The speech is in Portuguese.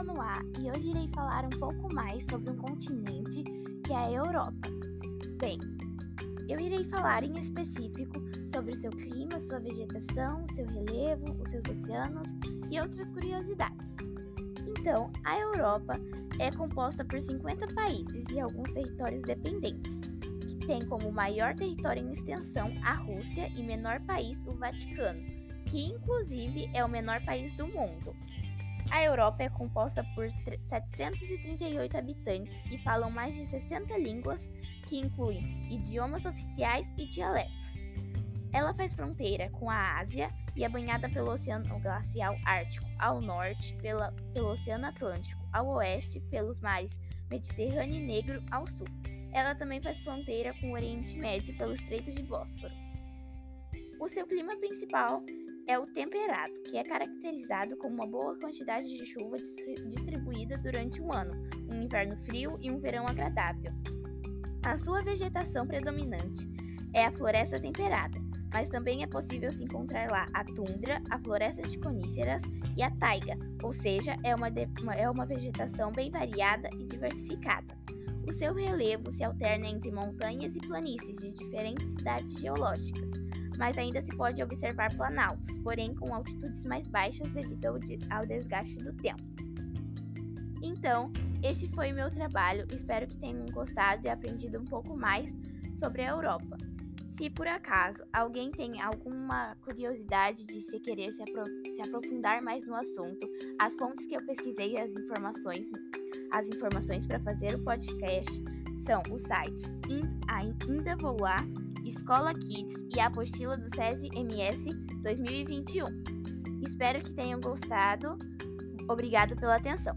Manoá e hoje irei falar um pouco mais sobre um continente que é a Europa. Bem, eu irei falar em específico sobre o seu clima, sua vegetação, seu relevo, os seus oceanos e outras curiosidades. Então, a Europa é composta por 50 países e alguns territórios dependentes, que tem como maior território em extensão a Rússia e menor país o Vaticano, que inclusive é o menor país do mundo. A Europa é composta por 738 habitantes que falam mais de 60 línguas, que incluem idiomas oficiais e dialetos. Ela faz fronteira com a Ásia e é banhada pelo Oceano Glacial Ártico ao norte, pela, pelo Oceano Atlântico ao oeste, pelos mares Mediterrâneo e Negro ao sul. Ela também faz fronteira com o Oriente Médio pelo Estreito de Bósforo. O seu clima principal é o temperado, que é caracterizado como uma boa quantidade de chuva distribuída durante o ano, um inverno frio e um verão agradável. A sua vegetação predominante é a floresta temperada, mas também é possível se encontrar lá a tundra, a floresta de coníferas e a taiga, ou seja, é uma, é uma vegetação bem variada e diversificada. O seu relevo se alterna entre montanhas e planícies de diferentes cidades geológicas mas ainda se pode observar planaltos, porém com altitudes mais baixas devido ao desgaste do tempo. Então, este foi o meu trabalho, espero que tenham gostado e aprendido um pouco mais sobre a Europa. Se por acaso alguém tem alguma curiosidade de se querer se, apro se aprofundar mais no assunto, as fontes que eu pesquisei as informações, as informações para fazer o podcast são o site Ainda Vou Lá, Escola Kids e a apostila do SESI MS 2021. Espero que tenham gostado. Obrigado pela atenção.